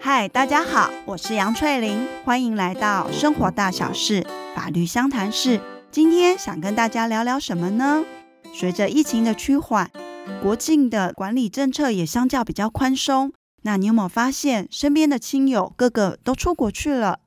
嗨，大家好，我是杨翠玲，欢迎来到生活大小事法律相谈室。今天想跟大家聊聊什么呢？随着疫情的趋缓，国境的管理政策也相较比较宽松。那你有没有发现，身边的亲友个个都出国去了？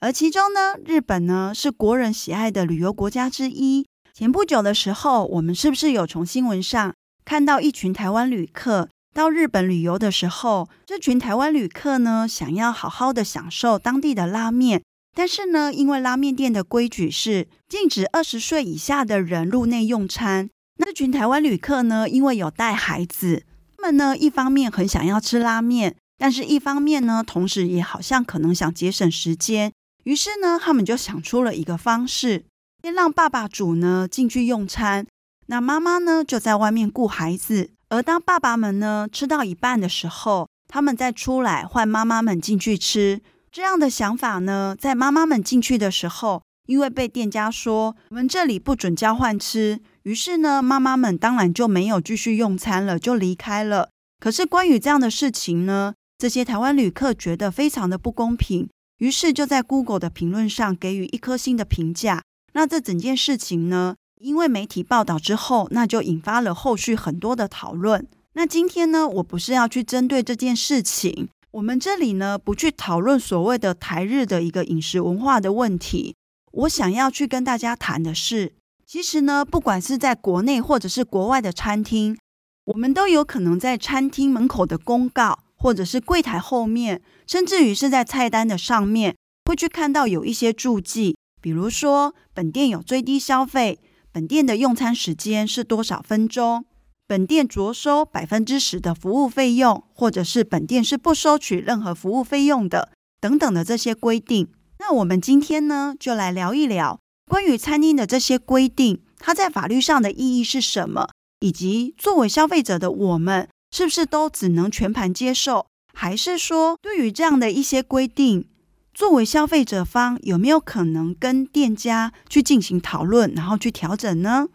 而其中呢，日本呢是国人喜爱的旅游国家之一。前不久的时候，我们是不是有从新闻上看到一群台湾旅客到日本旅游的时候，这群台湾旅客呢想要好好的享受当地的拉面，但是呢，因为拉面店的规矩是禁止二十岁以下的人入内用餐。那这群台湾旅客呢，因为有带孩子，他们呢一方面很想要吃拉面，但是一方面呢，同时也好像可能想节省时间，于是呢，他们就想出了一个方式，先让爸爸煮呢进去用餐，那妈妈呢就在外面顾孩子，而当爸爸们呢吃到一半的时候，他们再出来换妈妈们进去吃。这样的想法呢，在妈妈们进去的时候，因为被店家说我们这里不准交换吃。于是呢，妈妈们当然就没有继续用餐了，就离开了。可是关于这样的事情呢，这些台湾旅客觉得非常的不公平，于是就在 Google 的评论上给予一颗星的评价。那这整件事情呢，因为媒体报道之后，那就引发了后续很多的讨论。那今天呢，我不是要去针对这件事情，我们这里呢不去讨论所谓的台日的一个饮食文化的问题。我想要去跟大家谈的是。其实呢，不管是在国内或者是国外的餐厅，我们都有可能在餐厅门口的公告，或者是柜台后面，甚至于是在菜单的上面，会去看到有一些注记，比如说本店有最低消费，本店的用餐时间是多少分钟，本店酌收百分之十的服务费用，或者是本店是不收取任何服务费用的，等等的这些规定。那我们今天呢，就来聊一聊。关于餐厅的这些规定，它在法律上的意义是什么？以及作为消费者的我们，是不是都只能全盘接受？还是说，对于这样的一些规定，作为消费者方，有没有可能跟店家去进行讨论，然后去调整呢？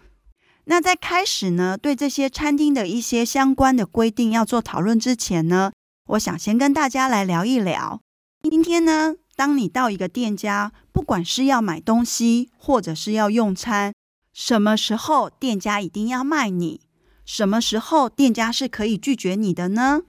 那在开始呢，对这些餐厅的一些相关的规定要做讨论之前呢，我想先跟大家来聊一聊。今天呢，当你到一个店家，不管是要买东西，或者是要用餐，什么时候店家一定要卖你？什么时候店家是可以拒绝你的呢？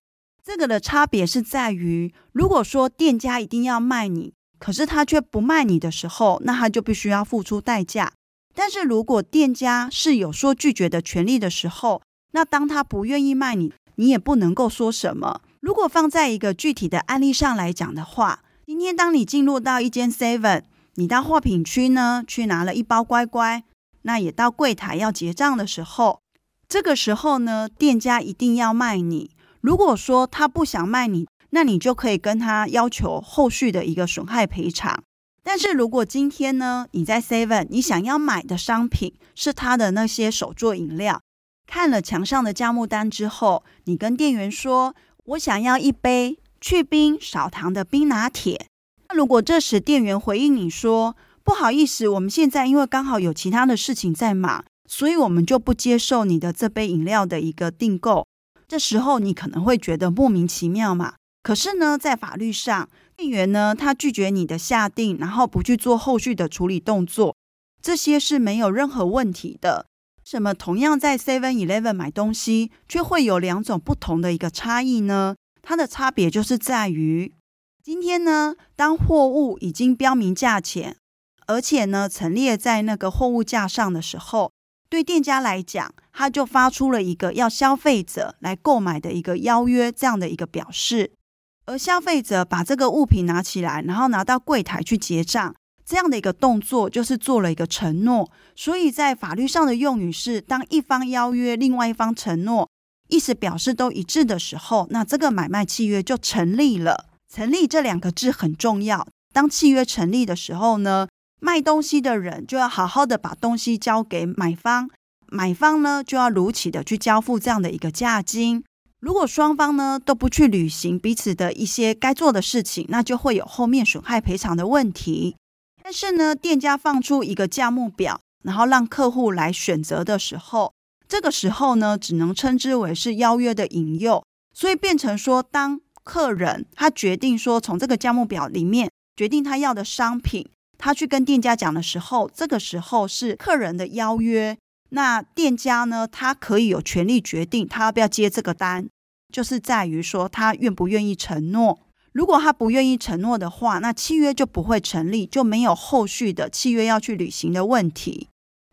这个的差别是在于，如果说店家一定要卖你，可是他却不卖你的时候，那他就必须要付出代价。但是如果店家是有说拒绝的权利的时候，那当他不愿意卖你，你也不能够说什么。如果放在一个具体的案例上来讲的话，今天，当你进入到一间 Seven，你到货品区呢，去拿了一包乖乖，那也到柜台要结账的时候，这个时候呢，店家一定要卖你。如果说他不想卖你，那你就可以跟他要求后续的一个损害赔偿。但是如果今天呢，你在 Seven，你想要买的商品是他的那些手作饮料，看了墙上的价目单之后，你跟店员说：“我想要一杯。”去冰少糖的冰拿铁。那如果这时店员回应你说：“不好意思，我们现在因为刚好有其他的事情在忙，所以我们就不接受你的这杯饮料的一个订购。”这时候你可能会觉得莫名其妙嘛。可是呢，在法律上，店员呢他拒绝你的下订，然后不去做后续的处理动作，这些是没有任何问题的。什么同样在 Seven Eleven 买东西，却会有两种不同的一个差异呢？它的差别就是在于，今天呢，当货物已经标明价钱，而且呢，陈列在那个货物架上的时候，对店家来讲，他就发出了一个要消费者来购买的一个邀约这样的一个表示，而消费者把这个物品拿起来，然后拿到柜台去结账，这样的一个动作就是做了一个承诺。所以在法律上的用语是，当一方邀约，另外一方承诺。意思表示都一致的时候，那这个买卖契约就成立了。成立这两个字很重要。当契约成立的时候呢，卖东西的人就要好好的把东西交给买方，买方呢就要如期的去交付这样的一个价金。如果双方呢都不去履行彼此的一些该做的事情，那就会有后面损害赔偿的问题。但是呢，店家放出一个价目表，然后让客户来选择的时候，这个时候呢，只能称之为是邀约的引诱。所以变成说，当客人他决定说从这个价目表里面决定他要的商品，他去跟店家讲的时候，这个时候是客人的邀约。那店家呢，他可以有权利决定他要不要接这个单，就是在于说他愿不愿意承诺。如果他不愿意承诺的话，那契约就不会成立，就没有后续的契约要去履行的问题。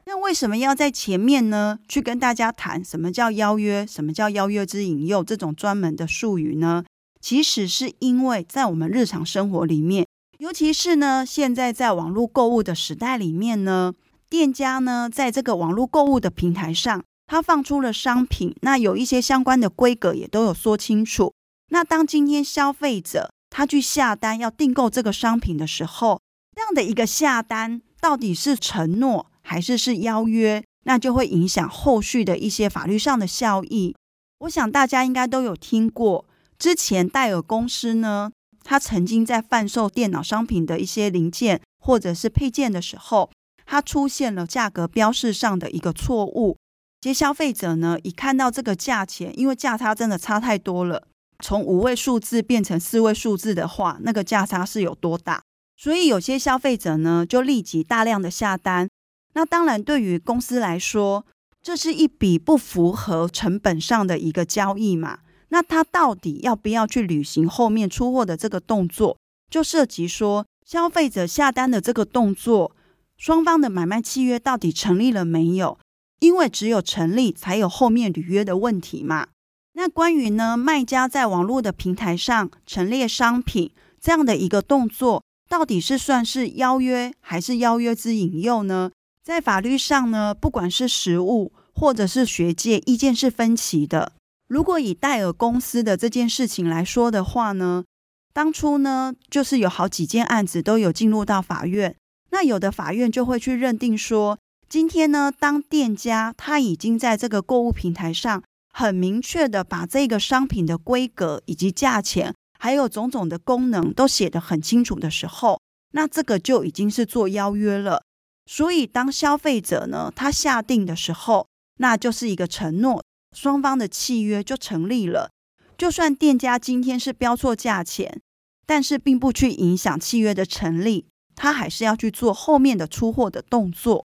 那为什么要在前面呢？去跟大家谈什么叫邀约，什么叫邀约之引诱这种专门的术语呢？其实是因为在我们日常生活里面，尤其是呢现在在网络购物的时代里面呢，店家呢在这个网络购物的平台上，他放出了商品，那有一些相关的规格也都有说清楚。那当今天消费者他去下单要订购这个商品的时候，这样的一个下单到底是承诺还是是邀约，那就会影响后续的一些法律上的效益。我想大家应该都有听过，之前戴尔公司呢，他曾经在贩售电脑商品的一些零件或者是配件的时候，它出现了价格标示上的一个错误。这些消费者呢，一看到这个价钱，因为价差真的差太多了。从五位数字变成四位数字的话，那个价差是有多大？所以有些消费者呢，就立即大量的下单。那当然，对于公司来说，这是一笔不符合成本上的一个交易嘛。那他到底要不要去履行后面出货的这个动作？就涉及说，消费者下单的这个动作，双方的买卖契约到底成立了没有？因为只有成立，才有后面履约的问题嘛。那关于呢，卖家在网络的平台上陈列商品这样的一个动作，到底是算是邀约还是邀约之引诱呢？在法律上呢，不管是实务或者是学界，意见是分歧的。如果以戴尔公司的这件事情来说的话呢，当初呢，就是有好几件案子都有进入到法院，那有的法院就会去认定说，今天呢，当店家他已经在这个购物平台上。很明确的把这个商品的规格以及价钱，还有种种的功能都写得很清楚的时候，那这个就已经是做邀约了。所以当消费者呢，他下定的时候，那就是一个承诺，双方的契约就成立了。就算店家今天是标错价钱，但是并不去影响契约的成立，他还是要去做后面的出货的动作。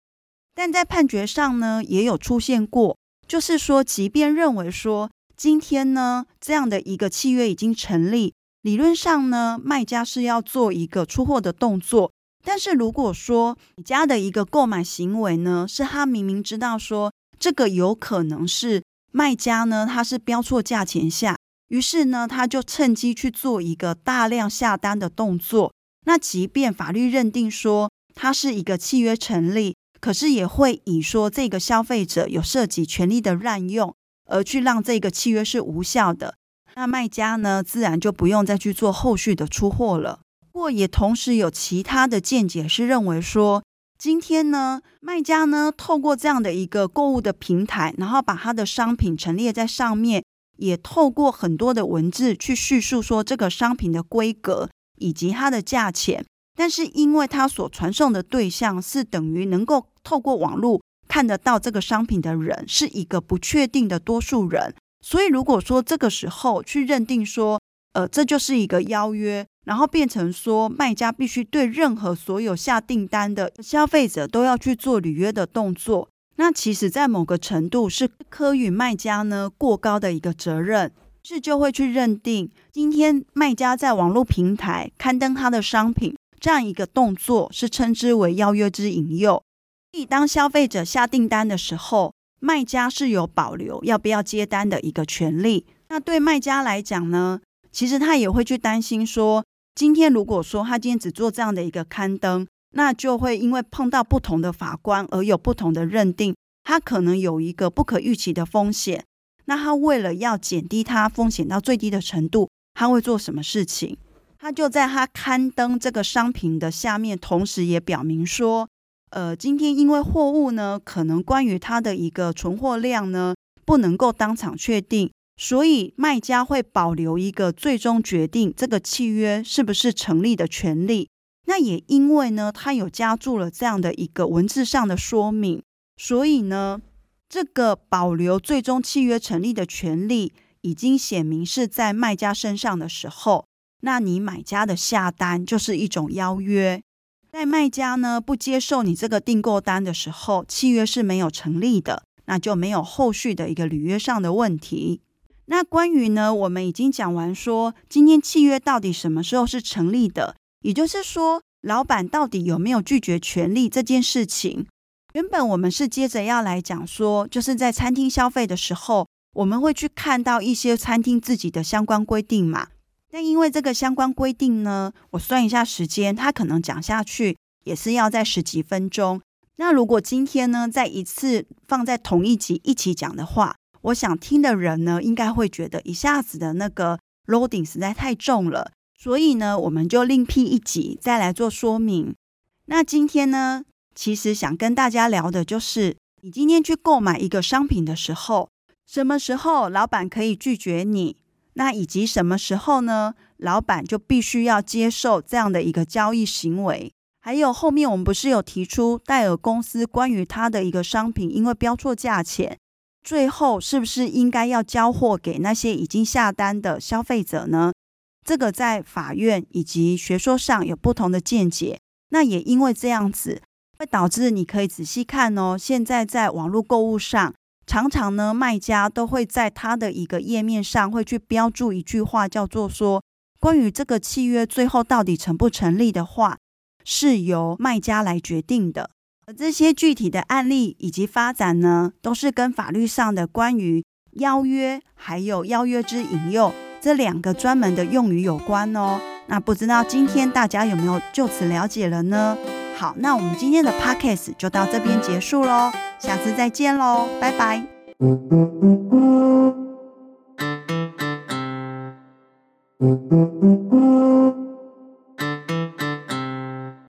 但在判决上呢，也有出现过。就是说，即便认为说今天呢，这样的一个契约已经成立，理论上呢，卖家是要做一个出货的动作。但是如果说你家的一个购买行为呢，是他明明知道说这个有可能是卖家呢，他是标错价钱下，于是呢，他就趁机去做一个大量下单的动作。那即便法律认定说它是一个契约成立。可是也会以说这个消费者有涉及权利的滥用，而去让这个契约是无效的。那卖家呢，自然就不用再去做后续的出货了。不过也同时有其他的见解是认为说，今天呢，卖家呢透过这样的一个购物的平台，然后把他的商品陈列在上面，也透过很多的文字去叙述说这个商品的规格以及它的价钱。但是，因为他所传送的对象是等于能够透过网络看得到这个商品的人是一个不确定的多数人，所以如果说这个时候去认定说，呃，这就是一个邀约，然后变成说卖家必须对任何所有下订单的消费者都要去做履约的动作，那其实在某个程度是科与卖家呢过高的一个责任，是就会去认定今天卖家在网络平台刊登他的商品。这样一个动作是称之为邀约之引诱。所以当消费者下订单的时候，卖家是有保留要不要接单的一个权利。那对卖家来讲呢，其实他也会去担心说，今天如果说他今天只做这样的一个刊登，那就会因为碰到不同的法官而有不同的认定，他可能有一个不可预期的风险。那他为了要减低他风险到最低的程度，他会做什么事情？他就在他刊登这个商品的下面，同时也表明说，呃，今天因为货物呢，可能关于它的一个存货量呢，不能够当场确定，所以卖家会保留一个最终决定这个契约是不是成立的权利。那也因为呢，它有加注了这样的一个文字上的说明，所以呢，这个保留最终契约成立的权利已经写明是在卖家身上的时候，那你买家的下单就是一种邀约。在卖家呢不接受你这个订购单的时候，契约是没有成立的，那就没有后续的一个履约上的问题。那关于呢，我们已经讲完说，今天契约到底什么时候是成立的？也就是说，老板到底有没有拒绝权利这件事情？原本我们是接着要来讲说，就是在餐厅消费的时候，我们会去看到一些餐厅自己的相关规定嘛。但因为这个相关规定呢，我算一下时间，它可能讲下去也是要在十几分钟。那如果今天呢，再一次放在同一集一起讲的话，我想听的人呢，应该会觉得一下子的那个 loading 实在太重了。所以呢，我们就另辟一集再来做说明。那今天呢，其实想跟大家聊的就是，你今天去购买一个商品的时候，什么时候老板可以拒绝你？那以及什么时候呢，老板就必须要接受这样的一个交易行为？还有后面我们不是有提出戴尔公司关于他的一个商品，因为标错价钱，最后是不是应该要交货给那些已经下单的消费者呢？这个在法院以及学说上有不同的见解，那也因为这样子，会导致你可以仔细看哦。现在在网络购物上，常常呢，卖家都会在他的一个页面上会去标注一句话，叫做说，关于这个契约最后到底成不成立的话，是由卖家来决定的。而这些具体的案例以及发展呢，都是跟法律上的关于邀约还有邀约之引诱。这两个专门的用语有关哦，那不知道今天大家有没有就此了解了呢？好，那我们今天的 podcast 就到这边结束喽，下次再见喽，拜拜。